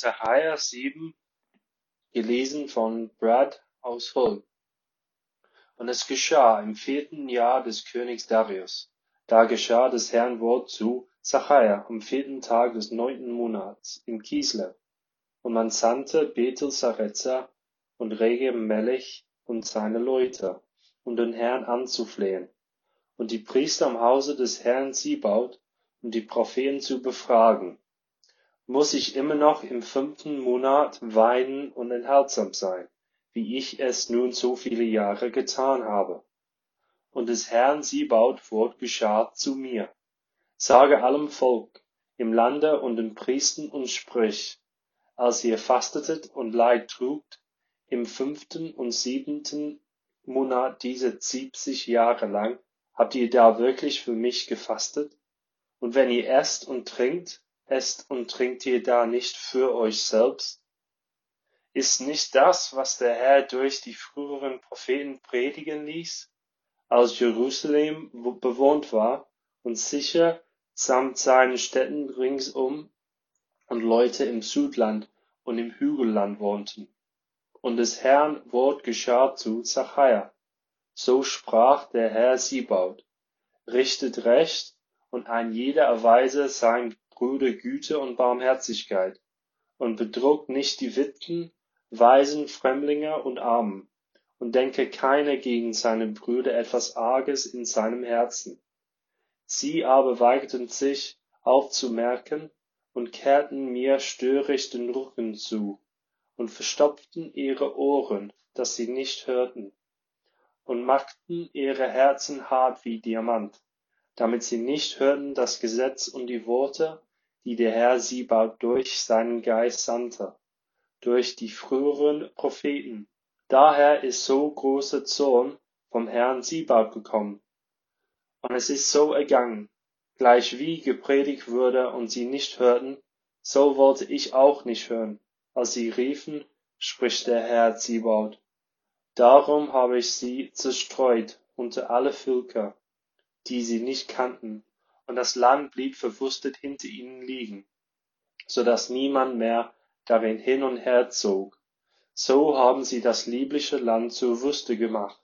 Sacharja 7, gelesen von Brad aus Hull. Und es geschah im vierten Jahr des Königs Darius, da geschah des Herrn Wort zu Sacharja am vierten Tag des neunten Monats im Kislev. Und man sandte Bethel Sarezza und Regem Melech und seine Leute, um den Herrn anzuflehen, und die Priester im Hause des Herrn Sibaut, um die Propheten zu befragen muss ich immer noch im fünften Monat weinen und enthaltsam sein, wie ich es nun so viele Jahre getan habe. Und des Herrn Siebaut Wort geschah zu mir. Sage allem Volk im Lande und den Priestern und sprich, als ihr fastetet und Leid trugt, im fünften und siebenten Monat diese siebzig Jahre lang, habt ihr da wirklich für mich gefastet? Und wenn ihr esst und trinkt, esst und trinkt ihr da nicht für euch selbst? Ist nicht das, was der Herr durch die früheren Propheten predigen ließ, als Jerusalem bewohnt war und sicher samt seinen Städten ringsum und Leute im Südland und im Hügelland wohnten? Und des Herrn Wort geschah zu Zachariah. So sprach der Herr Siebaut, richtet Recht und ein jeder erweise sein Brüder Güte und Barmherzigkeit, und bedrückt nicht die Witwen, Waisen, Fremdlinge und Armen, und denke keiner gegen seine Brüder etwas Arges in seinem Herzen. Sie aber weigerten sich aufzumerken und kehrten mir störig den Rücken zu und verstopften ihre Ohren, dass sie nicht hörten, und machten ihre Herzen hart wie Diamant, damit sie nicht hörten das Gesetz und die Worte, die der Herr sie bald durch seinen Geist sandte, durch die früheren Propheten. Daher ist so großer Zorn vom Herrn Siebaut gekommen. Und es ist so ergangen, gleich wie gepredigt wurde und sie nicht hörten, so wollte ich auch nicht hören, als sie riefen, spricht der Herr Zibaut. Darum habe ich sie zerstreut unter alle Völker, die sie nicht kannten, und das Land blieb verwusstet hinter ihnen liegen, so dass niemand mehr darin hin und her zog. So haben sie das liebliche Land zur Wüste gemacht